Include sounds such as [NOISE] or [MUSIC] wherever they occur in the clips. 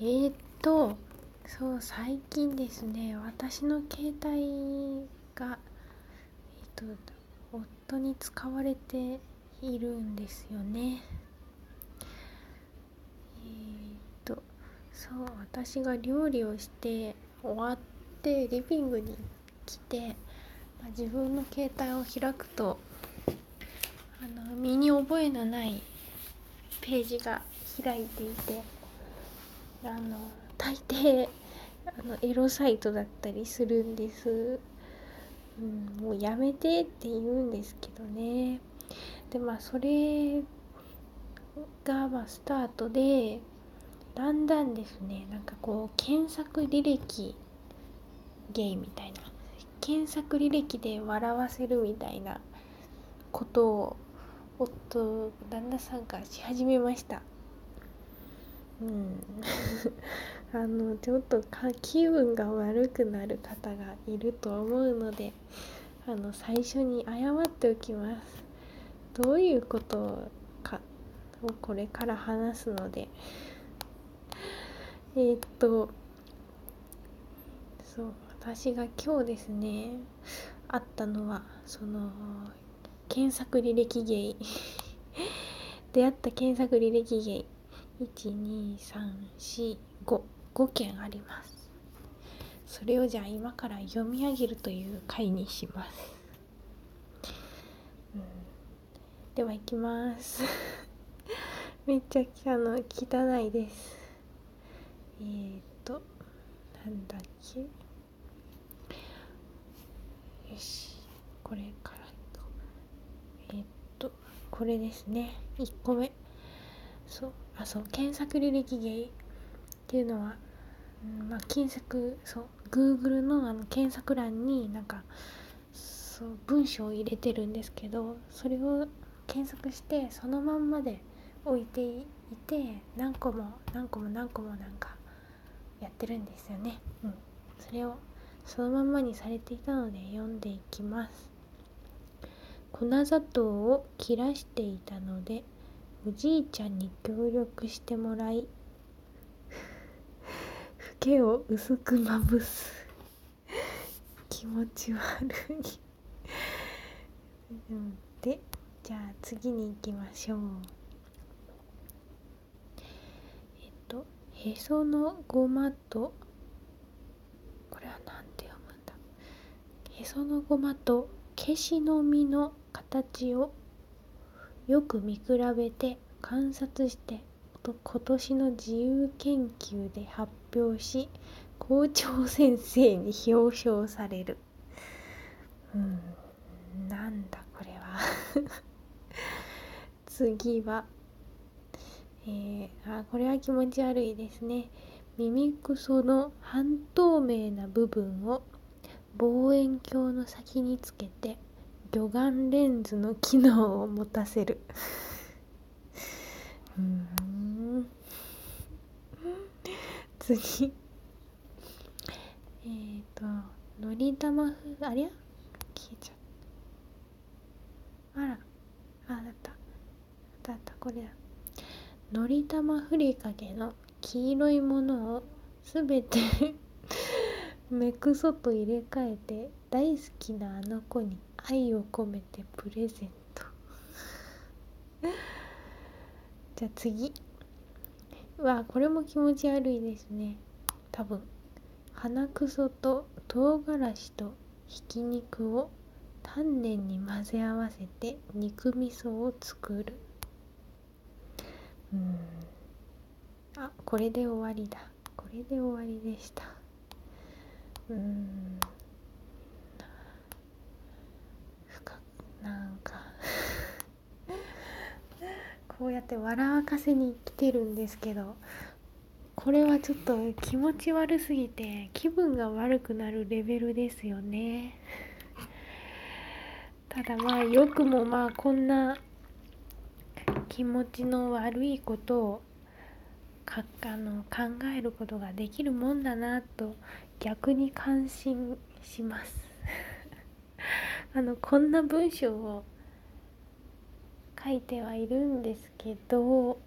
えー、っとそう最近ですね私の携帯がえー、っと夫に使われているんですよね。えー、っとそう私が料理をして終わってリビングに来て、まあ、自分の携帯を開くとあの身に覚えのないページが開いていてあの大抵あのエロサイトだったりするんです、うん、もうやめてって言うんですけどね。でまあそれがまあスタートでだんだんですねなんかこう検索履歴ゲイみたいな検索履歴で笑わせるみたいなことを夫旦那さんがし始めました。うん。[LAUGHS] あのちょっとか気分が悪くなる方がいると思うのであの最初に謝っておきます。どういうことかをこれから話すので。えー、っとそう私が今日ですねあったのはその検索履歴ゲイ [LAUGHS] 出会った検索履歴ゲイ12345件あります。それをじゃあ今から読み上げるという回にします、うん、ではいきます。[LAUGHS] めっちゃあの汚いです。えー、っとなんだっけ。よしこれからえー、っとこれですね。1個目。そう。あそう検索履歴ゲイっていうのは、うん、まあ検索そう Google のあの検索欄になんかそう文章を入れてるんですけどそれを検索してそのまんまで置いていて何個も何個も何個もなんかやってるんですよね。うん、それをそのまんまにされていたので読んでいきます。粉砂糖を切らしていたのでおじいちゃんに協力してもらいフケを薄くまぶす。気持ち悪い。でじゃあ次に行きましょう。えっとへそのごまとこれは何て読むんだ。へそのごまと消しの実の形をよく見比べて観察して今年の自由研究で発表し校長先生に表彰される。うんなんだこれは。[LAUGHS] 次はえー、あこれは気持ち悪いですね。耳くその半透明な部分を望遠鏡の先につけて魚眼レンズの機能を持たせる。うん。次。えっ、ー、とのり玉ふありゃ消えちゃった。あら。あだった。だったこれだ。のり玉ふりかけの黄色いものをすべて [LAUGHS] 目くそと入れ替えて大好きなあの子に愛を込めてプレゼント。[LAUGHS] じゃあ次。うわこれも気持ち悪いですね。多分。鼻くそと唐辛子とひき肉を丹念に混ぜ合わせて肉味噌を作る。うん。あこれで終わりだ。これで終わりでした。うん。なんか。こうやって笑わかせに来てるんですけど。これはちょっと気持ち悪すぎて気分が悪くなるレベルですよね。ただまあよくもまあこんな気持ちの悪いことをかあの考えることができるもんだなと逆に感心します。あのこんな文章を書いてはいるんですけど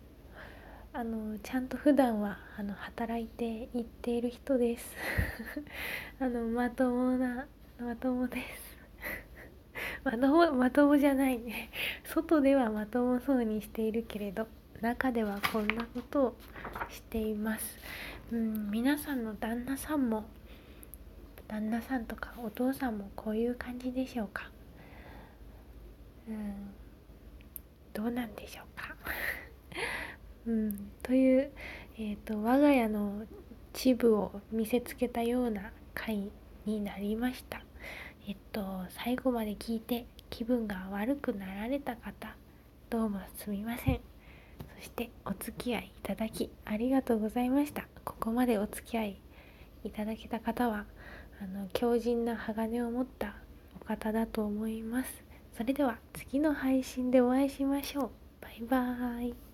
あのちゃんと普段はあの働いていっている人です。[LAUGHS] あのまともなまともです。[LAUGHS] まともまともじゃない。ね [LAUGHS] 外ではまともそうにしているけれど中ではこんなことをしています。うん皆さんの旦那さんも旦那さんとかお父さんもこういう感じでしょうか？うんどうなんでしょうか？[LAUGHS] うん、という、えーと、我が家の秩父を見せつけたような回になりました。えっと最後まで聞いて気分が悪くなられた方どうもすみません。そしてお付き合いいただきありがとうございました。ここまでお付き合いいただけた方はあの強靭な鋼を持ったお方だと思います。それでは次の配信でお会いしましょう。バイバーイ。